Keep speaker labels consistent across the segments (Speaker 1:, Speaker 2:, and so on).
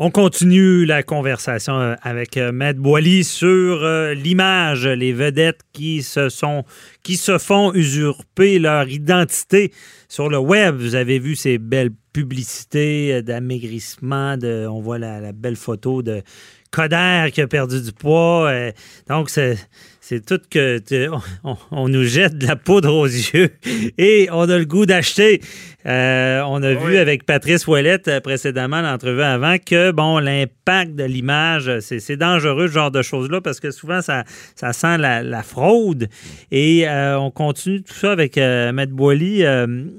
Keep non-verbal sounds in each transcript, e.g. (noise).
Speaker 1: On continue la conversation euh, avec euh, Matt Boily sur euh, l'image, les vedettes qui se sont qui se font usurper leur identité sur le web. Vous avez vu ces belles publicités d'amaigrissement, de on voit la, la, belle photo de Coder qui a perdu du poids. donc c'est c'est tout que on, nous jette de la poudre aux yeux (laughs) et on a le goût d'acheter. Euh, on a vu avec Patrice Ouellette euh, précédemment l'entrevue avant que bon l'impact de l'image c'est dangereux ce genre de choses là parce que souvent ça, ça sent la, fraude et euh, on continue tout ça avec euh, Maître Boily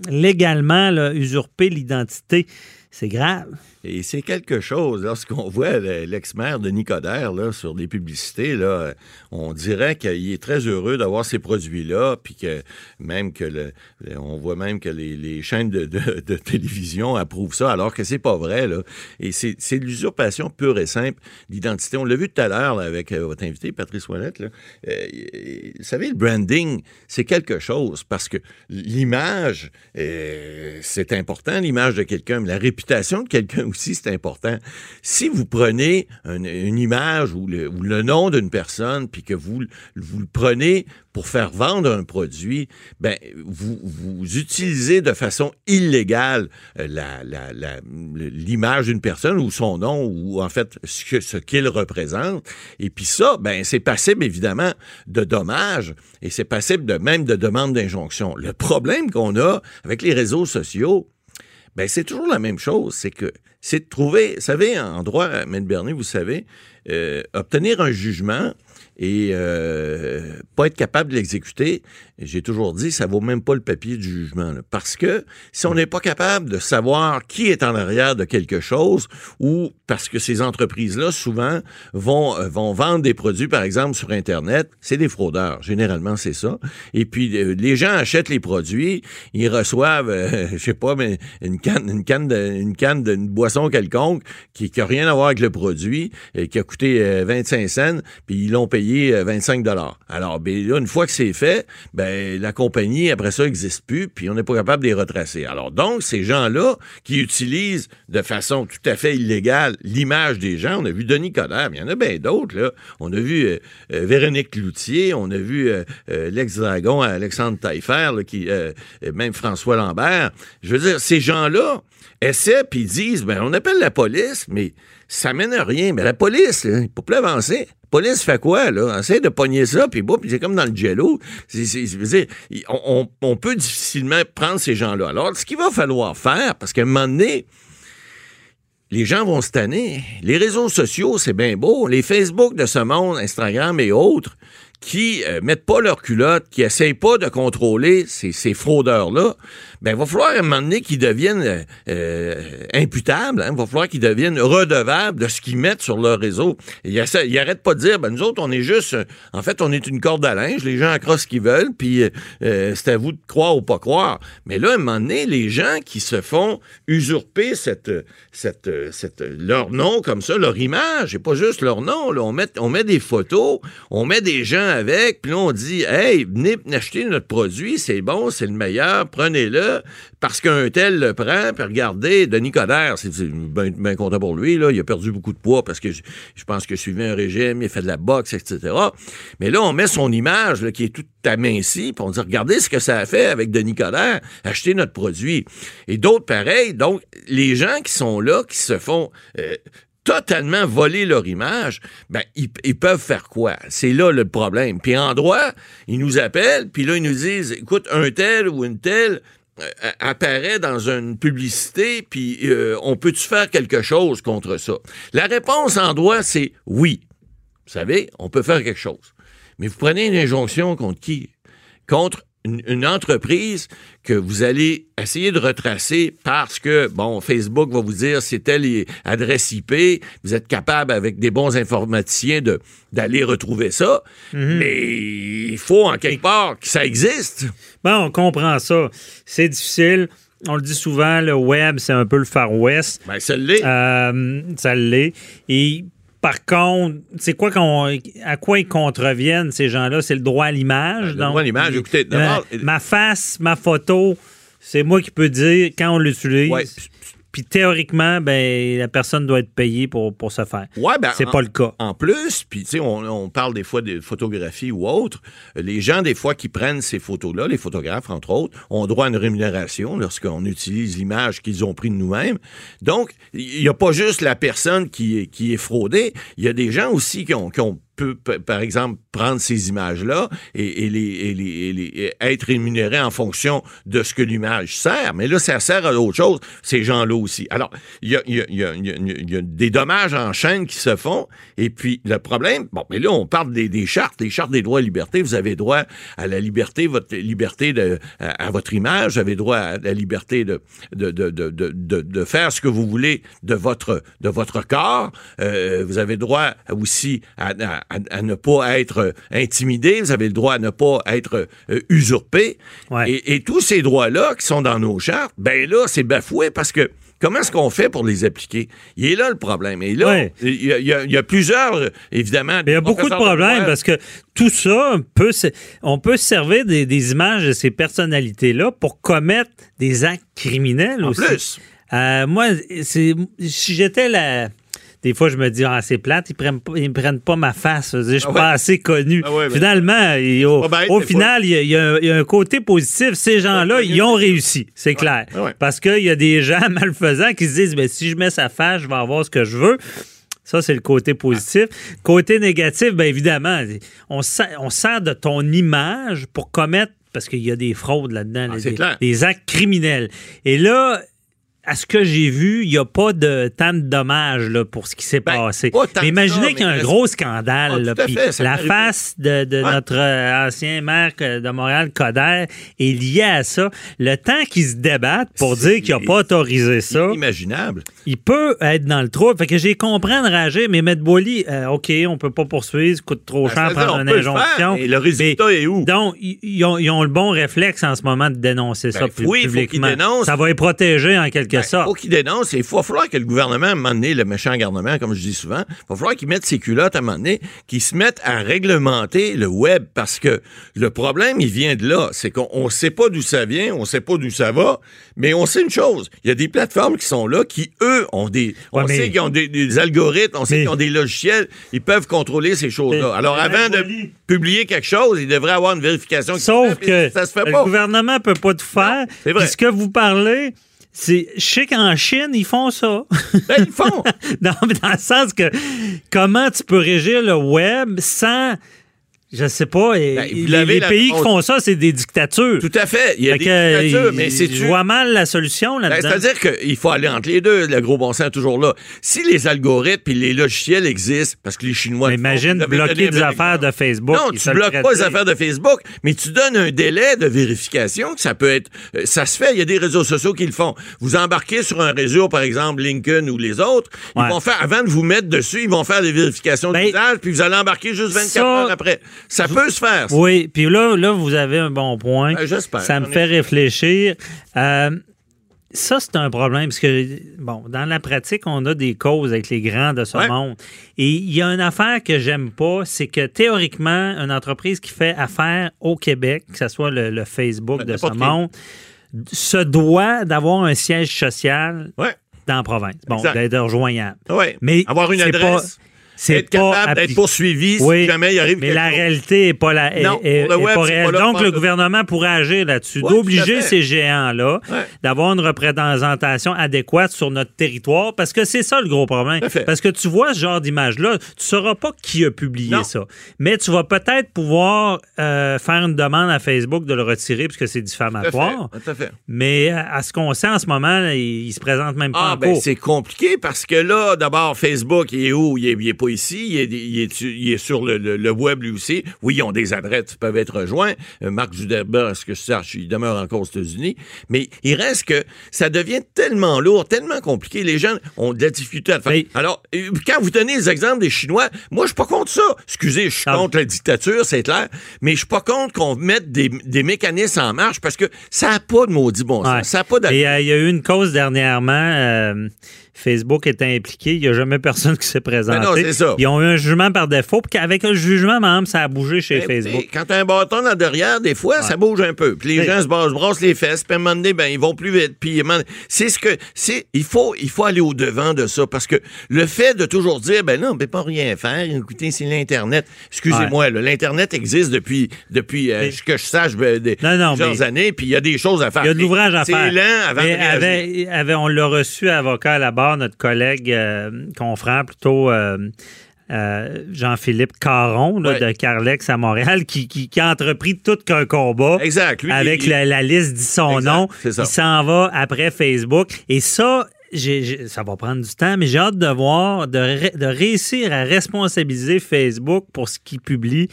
Speaker 1: légalement usurper l'identité c'est grave.
Speaker 2: Et c'est quelque chose. Lorsqu'on (laughs) voit l'ex-maire de Nicodère là, sur des publicités, là, on dirait qu'il est très heureux d'avoir ces produits-là, puis que même que le, on voit même que les, chaînes de, télévision approuvent ça, alors que c'est pas vrai. Là. Et c'est de l'usurpation pure et simple d'identité. On l'a vu tout à l'heure avec euh, votre invité, Patrice Ouellette. Euh, vous savez, le branding, c'est quelque chose, parce que l'image, euh, c'est important, l'image de quelqu'un, mais la réputation de quelqu'un aussi, c'est important. Si vous prenez une image ou le, ou le nom d'une personne, puis que vous, vous le prenez pour faire vendre un produit, ben, vous, vous utilisez de façon illégale euh, l'image d'une personne ou son nom ou en fait ce, ce qu'il représente. Et puis ça, ben, c'est passible évidemment de dommages et c'est passible de même de demande d'injonction. Le problème qu'on a avec les réseaux sociaux, ben, c'est toujours la même chose. C'est que c'est de trouver, vous savez, en droit, M. Bernier, vous savez, euh, obtenir un jugement et euh, pas être capable de l'exécuter, j'ai toujours dit, ça vaut même pas le papier du jugement. parce que si on n'est pas capable de savoir qui est en arrière de quelque chose, ou parce que ces entreprises-là, souvent, vont, euh, vont vendre des produits, par exemple, sur Internet, c'est des fraudeurs. Généralement, c'est ça. Et puis, les gens achètent les produits, ils reçoivent, euh, (laughs) je sais pas, mais une canne, une canne de, une canne d'une boisson quelconque qui, qui a rien à voir avec le produit, et qui a coûté 25 cents, puis ils l'ont payé 25 dollars. Alors, ben, là, une fois que c'est fait, ben, la compagnie, après ça, n'existe plus, puis on n'est pas capable de les retracer. Alors donc, ces gens-là qui utilisent de façon tout à fait illégale l'image des gens, on a vu Denis Coderre, mais il y en a bien d'autres, là. On a vu euh, euh, Véronique Loutier, on a vu euh, l'ex-dragon Alexandre Taillefer, qui, même François Lambert. Je veux dire, ces gens-là essaient, puis disent, ben, on appelle la police, mais ça mène à rien. Mais la police, il ne peut plus avancer police fait quoi, là? Essaye de pogner ça, puis puis c'est comme dans le jello. on, on, peut difficilement prendre ces gens-là. Alors, ce qu'il va falloir faire, parce qu'à un moment donné, les gens vont se tanner. Les réseaux sociaux, c'est bien beau. Les Facebook de ce monde, Instagram et autres, qui euh, mettent pas leur culotte, qui essayent pas de contrôler ces, fraudeurs-là, ben, il va falloir à un moment donné qu'ils deviennent euh, euh imputables, hein, il va falloir qu'ils deviennent redevables de ce qu'ils mettent sur leur réseau. Ils, arrêtent pas de dire, ben, nous autres, on est juste, euh, en fait, on est une corde à linge, les gens accroissent ce qu'ils veulent, puis c'est à vous de croire ou pas croire. Mais là, à un moment donné, les gens qui se font usurper cette, cette, cette, leur nom comme ça, leur image, et pas juste leur nom, là, on met, on met des photos, on met des gens avec, puis là, on dit, hey, venez acheter notre produit, c'est bon, c'est le meilleur, prenez-le parce qu'un tel le prend, puis regardez, Denis Coderre, c'est bien content pour lui, il a perdu beaucoup de poids parce que je, pense que suivait un régime, il fait de la boxe, etc. Mais là, on met son image qui est toute amincie, puis on dit, regardez ce que ça a fait avec Denis Coderre, acheter notre produit. Et d'autres pareils, donc les gens qui sont là, qui se font... Euh, totalement voler leur image, ben, ils, peuvent faire quoi? C'est là le problème. Puis en droit, ils nous appellent, puis là, ils nous disent, écoute, un tel ou une telle euh, apparaît dans une publicité, puis euh, on peut-tu faire quelque chose contre ça? La réponse en droit, c'est oui. Vous savez, on peut faire quelque chose. Mais vous prenez une injonction contre qui? Contre une, une entreprise que vous allez essayer de retracer parce que, bon, Facebook va vous dire c'est telle adresse IP, vous êtes capable avec des bons informaticiens de, d'aller retrouver ça, mais il faut en quelque part que ça existe.
Speaker 1: Bon, on comprend ça. C'est difficile. On le dit souvent, le web, c'est un peu le Far West.
Speaker 2: Ben, ça l'est.
Speaker 1: Euh, ça l'est. Et par contre, c'est quoi qu'on, à quoi ils contreviennent, ces gens-là? C'est le droit à l'image.
Speaker 2: Ben, le droit à l'image, écoutez,
Speaker 1: ma,
Speaker 2: d'abord-
Speaker 1: ma face, ma photo, c'est moi qui peux dire quand on l'utilise.
Speaker 2: Ouais.
Speaker 1: Puis théoriquement, ben, la personne doit être payée pour, pour faire.
Speaker 2: Ouais, ben,
Speaker 1: c'est
Speaker 2: en-
Speaker 1: pas le cas.
Speaker 2: En plus, puis tu sais, on, on parle des fois de photographie ou autre. Les gens, des fois, qui prennent ces photos-là, les photographes, entre autres, ont droit à une rémunération lorsqu'on utilise l'image qu'ils ont prise de nous-mêmes. Donc, il n'y a pas juste la personne qui est, qui est fraudée, il y a des gens aussi qui ont, qui ont par exemple, prendre ces images-là et, et les, et les- et les- être rémunérés en fonction de ce que l'image sert. Mais là, ça sert à autre chose, ces gens-là aussi. Alors, il y a, y a- y a- y a- des dommages en chaîne qui se font. Et puis, le problème, bon, mais là, on parle des, des chartes, les chartes des droits et libertés. Vous avez droit à la liberté, votre liberté de, à, votre image. Vous avez droit à la liberté de, de, de- de faire ce que vous voulez de votre, de votre corps. Euh, vous avez droit aussi à, à- à- à ne pas être intimidé. Vous avez le droit à ne pas être euh, usurpé.
Speaker 1: Ouais.
Speaker 2: Et, et tous ces droits-là qui sont dans nos chartes, ben là, c'est bafoué parce que comment est-ce qu'on fait pour les appliquer? Il est là le problème. Et là, il, y a, y y plusieurs, euh, évidemment.
Speaker 1: Il y a beaucoup de problèmes parce que tout ça, peut on peut se servir des, des images de ces personnalités-là pour commettre des actes criminels
Speaker 2: En
Speaker 1: aussi.
Speaker 2: plus.
Speaker 1: Euh, moi, si j'étais la. Des fois, je me dis, ah, c'est plate, ils prennent pas, ils prennent pas ma face. Je suis
Speaker 2: Ah
Speaker 1: pas assez connu.
Speaker 2: Ah ouais, ben-
Speaker 1: Finalement, il- au,
Speaker 2: bête,
Speaker 1: final, il y, a- il y a, il y a un côté positif. Ces gens-là, ils ont réussi, c'est clair. Parce qu'il y a des gens (laughs) malfaisants qui se disent, ben, si je mets sa face, je vais avoir ce que je veux. Ça, c'est le côté positif. Côté négatif, bien évidemment, on sert, on sert de ton image pour commettre, parce qu'il y a des fraudes là-dedans,
Speaker 2: Ah,
Speaker 1: des actes criminels. Et là, à ce que j'ai vu, il n'y a pas de tant de dommages là, pour ce qui s'est
Speaker 2: Ben,
Speaker 1: passé. Mais imaginez
Speaker 2: ça,
Speaker 1: qu'il y a un gros scandale.
Speaker 2: Ah,
Speaker 1: là,
Speaker 2: tout à
Speaker 1: puis
Speaker 2: fait, ça
Speaker 1: la face de, de
Speaker 2: Ouais.
Speaker 1: notre euh, ancien maire euh, de Montréal, Coder, est lié à ça. Le temps qu'ils se débattent pour dire qu'il n'a pas autorisé ça,
Speaker 2: Inimaginable.
Speaker 1: il peut être dans le trou. Fait que j'ai compris enragé, mais Maître Boily, euh, OK, on peut pas poursuivre, ça coûte trop
Speaker 2: Ben,
Speaker 1: cher prendre
Speaker 2: on
Speaker 1: une
Speaker 2: peut le faire,
Speaker 1: injonction.
Speaker 2: mais le résultat
Speaker 1: Mais-
Speaker 2: est où?
Speaker 1: Donc, ils ont, le bon réflexe en ce moment de dénoncer ça
Speaker 2: Ben,
Speaker 1: pu-
Speaker 2: oui,
Speaker 1: publiquement. Ça va les protéger en quelque
Speaker 2: Ben,
Speaker 1: sorte.
Speaker 2: faut qu'il dénonce. Il faut falloir que le gouvernement, à un moment donné, le méchant gouvernement, comme je dis souvent, il va falloir qu'il mette ses culottes à un moment donné, qu'il se mette à réglementer le web parce que le problème, il vient de là. C'est qu'on ne sait pas d'où ça vient, on ne sait pas d'où ça va, mais on sait une chose. Il y a des plateformes qui sont là qui, eux, ont des. On
Speaker 1: mais-
Speaker 2: sait qu'ils ont des, des algorithmes, on sait
Speaker 1: Mais-
Speaker 2: qu'ils ont des logiciels, ils peuvent contrôler ces choses-là. Alors, avant de publier quelque chose, il devrait avoir une vérification.
Speaker 1: Sauf
Speaker 2: fait,
Speaker 1: que
Speaker 2: ça se fait
Speaker 1: le
Speaker 2: pas.
Speaker 1: gouvernement peut pas tout faire.
Speaker 2: c'est vrai.
Speaker 1: Puis ce que vous parlez, c'est. Je sais qu'en Chine, ils font ça.
Speaker 2: Ben, ils font. (laughs)
Speaker 1: non, mais dans le sens que comment tu peux régir le web sans. Je sais pas. et-
Speaker 2: Ben, vous
Speaker 1: les
Speaker 2: l'avez,
Speaker 1: les
Speaker 2: la
Speaker 1: pays qui font ça, c'est des dictatures.
Speaker 2: Tout à fait. Il y a
Speaker 1: Fait
Speaker 2: des
Speaker 1: que,
Speaker 2: dictatures, mais c'est
Speaker 1: Je vois mal la solution
Speaker 2: Ben,
Speaker 1: là-dedans.
Speaker 2: C'est-à-dire qu'il faut aller entre les deux. Le gros bon sens est toujours là. Si les algorithmes et les logiciels existent, parce que les Chinois.
Speaker 1: Mais
Speaker 2: font,
Speaker 1: imagine
Speaker 2: avez
Speaker 1: bloquer des affaires de Facebook.
Speaker 2: Non, tu bloques pas les affaires de Facebook, mais tu donnes un délai de vérification que ça peut être. euh, Ça se fait. Il y a des réseaux sociaux qui le font. Vous embarquez sur un réseau, par exemple LinkedIn ou les autres. Ils
Speaker 1: Ouais.
Speaker 2: vont faire, avant de vous mettre dessus, ils vont faire des vérifications
Speaker 1: Ben,
Speaker 2: d'usage, puis vous allez embarquer juste 24
Speaker 1: ça-
Speaker 2: heures après. Ça peut se faire. ça.
Speaker 1: Oui, puis là, là, vous avez un bon point.
Speaker 2: Ben, j'espère.
Speaker 1: Ça me fait réfléchir. Euh, ça, c'est un problème, parce que, bon, dans la pratique, on a des causes avec les grands de ce
Speaker 2: Ouais.
Speaker 1: monde. Et il y a une affaire que j'aime pas, c'est que théoriquement, une entreprise qui fait affaire au Québec, que ce soit le, le Facebook
Speaker 2: Ben,
Speaker 1: de ce
Speaker 2: qui.
Speaker 1: monde, se doit d'avoir un siège social
Speaker 2: Ouais.
Speaker 1: dans la province. Bon, d'être rejoignable.
Speaker 2: Ouais.
Speaker 1: Mais
Speaker 2: Avoir une
Speaker 1: c'est
Speaker 2: adresse.
Speaker 1: pas-
Speaker 2: être
Speaker 1: pas
Speaker 2: capable d'être poursuivi
Speaker 1: Oui,
Speaker 2: si jamais il arrive
Speaker 1: mais la
Speaker 2: chose.
Speaker 1: réalité n'est pas, la, est-
Speaker 2: Non,
Speaker 1: est-
Speaker 2: pour le
Speaker 1: est
Speaker 2: web,
Speaker 1: pas réelle.
Speaker 2: pas là
Speaker 1: Donc,
Speaker 2: pas
Speaker 1: le gouvernement pourrait agir là-dessus, d'obliger ces géants-là
Speaker 2: Ouais.
Speaker 1: d'avoir une représentation adéquate sur notre territoire, parce que c'est ça le gros problème. Parce que tu vois ce genre d'image-là, tu ne sauras pas qui a publié
Speaker 2: Non.
Speaker 1: ça. Mais tu vas peut-être pouvoir euh, faire une demande à Facebook de le retirer, puisque c'est diffamatoire.
Speaker 2: tout à fait.
Speaker 1: Mais euh, à ce qu'on sait en ce moment, il, il se présente même pas
Speaker 2: Ah,
Speaker 1: en
Speaker 2: ben c'est compliqué parce que là, d'abord, Facebook, il est où? Il est, il est pas, ici, il est, il est- il est sur le, le- le web lui aussi. Oui, ils ont des adresses qui peuvent être rejoints. Euh, Mark Zuckerberg, est-ce que je sache, il demeure encore aux États-Unis? Mais il reste que ça devient tellement lourd, tellement compliqué. Les gens ont de la difficulté à le faire.
Speaker 1: Mais-
Speaker 2: Alors, euh, quand vous donnez les exemples des Chinois, moi, je suis pas contre ça. Excusez, je suis
Speaker 1: Ah.
Speaker 2: contre la dictature, c'est clair. Mais je suis pas contre qu'on mette des, des mécanismes en marche parce que ça n'a pas de maudit bon sens.
Speaker 1: Ouais.
Speaker 2: Ça n'a pas de...
Speaker 1: Et euh, il y a eu une cause dernièrement. euh, Facebook était impliqué. Il n'y a jamais personne qui s'est présenté.
Speaker 2: Ben non, c'est ça.
Speaker 1: Ils ont eu un jugement par défaut. Puis avec le jugement, même, ça a bougé chez
Speaker 2: Eh,
Speaker 1: Facebook.
Speaker 2: Quand t'as un bâton dans derrière, des fois, ça bouge un peu. Puis les gens se brassent, brossent les fesses, puis à un moment donné, ben, ils vont plus vite. Puis un c'est ce que c'est. Il faut, il faut aller au devant de ça parce que le fait de toujours dire, ben non, on peut pas rien faire. Écoutez, c'est l'internet. Excusez-moi, là, l'internet existe depuis, depuis euh,
Speaker 1: Mais-
Speaker 2: que je sache, ben, des,
Speaker 1: Non, non,
Speaker 2: plusieurs
Speaker 1: mais-
Speaker 2: années. Puis il y a des choses à faire.
Speaker 1: Il y a de l'ouvrage à faire.
Speaker 2: C'est lent avant
Speaker 1: Mais
Speaker 2: de
Speaker 1: avait- avait- on l'a reçu avocat à la notre collègue, euh, confrère plutôt. euh, euh, Jean-Philippe Caron là,
Speaker 2: Ouais.
Speaker 1: de Carlex à Montréal qui, qui- qui a entrepris tout qu'un combat
Speaker 2: Exact. Lui,
Speaker 1: avec
Speaker 2: il-
Speaker 1: la, la liste dit son
Speaker 2: Exact,
Speaker 1: nom. Il s'en va après Facebook. Et ça, ça va prendre du temps, mais j'ai hâte de voir, de, de réussir à responsabiliser Facebook pour ce qu'il publie.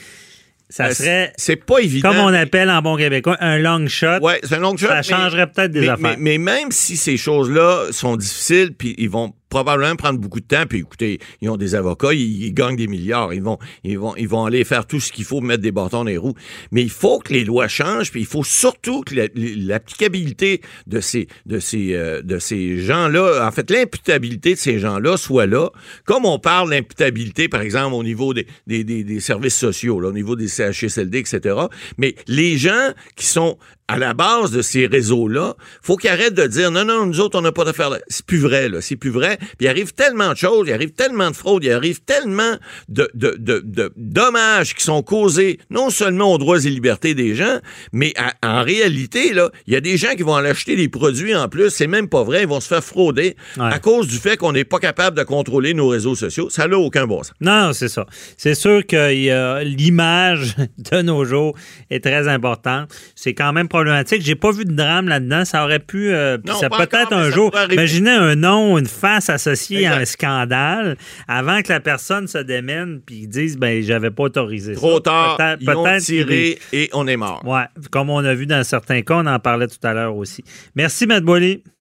Speaker 1: Ça
Speaker 2: Euh,
Speaker 1: serait,
Speaker 2: C'est pas évident.
Speaker 1: comme on appelle en bon québécois, un long shot.
Speaker 2: Ouais, c'est un long shot.
Speaker 1: Ça
Speaker 2: mais-
Speaker 1: changerait peut-être des
Speaker 2: mais,
Speaker 1: affaires.
Speaker 2: Mais, mais même si ces choses-là sont difficiles, puis ils vont probablement prendre beaucoup de temps, puis écoutez, ils ont des avocats, ils, gagnent des milliards, ils vont, ils vont, ils vont aller faire tout ce qu'il faut, mettre des bâtons dans les roues. Mais il faut que les lois changent, puis il faut surtout que la- l'applicabilité de ces, de ces, euh, ces gens-là, en fait, l'imputabilité de ces gens-là soit là. Comme on parle d'imputabilité, par exemple, au niveau des, des, des- des services sociaux, au niveau des CHSLD, etc. Mais les gens qui sont à la base de ces réseaux-là, faut qu'ils arrêtent de dire non, non, nous autres, on n'a pas d'affaires là. C'est plus vrai, là. C'est plus vrai. Puis il arrive tellement de choses, il arrive tellement de fraudes, il arrive tellement de, de, de, de dommages qui sont causés non seulement aux droits et libertés des gens, mais à- en réalité, là, il y a des gens qui vont aller acheter des produits en plus. C'est même pas vrai. Ils vont se faire frauder
Speaker 1: Ouais.
Speaker 2: à cause du fait qu'on n'est pas capable de contrôler nos réseaux sociaux. Ça n'a aucun bon sens.
Speaker 1: Non, c'est ça. C'est sûr que a- l'image (laughs) de nos jours est très importante. C'est quand même problématique. J'ai pas vu de drame là-dedans. Ça aurait pu. euh,
Speaker 2: Non,
Speaker 1: ça peut-être un
Speaker 2: ça
Speaker 1: jour. Imaginez un nom, une face associée à un scandale avant que la personne se démène puis dise ben j'avais pas autorisé ça.
Speaker 2: Trop tard,
Speaker 1: Peut-être-
Speaker 2: ils tiré et on est mort.
Speaker 1: Ouais, comme on a vu dans certains cas, on en parlait tout à l'heure aussi. Merci, Matt Boily.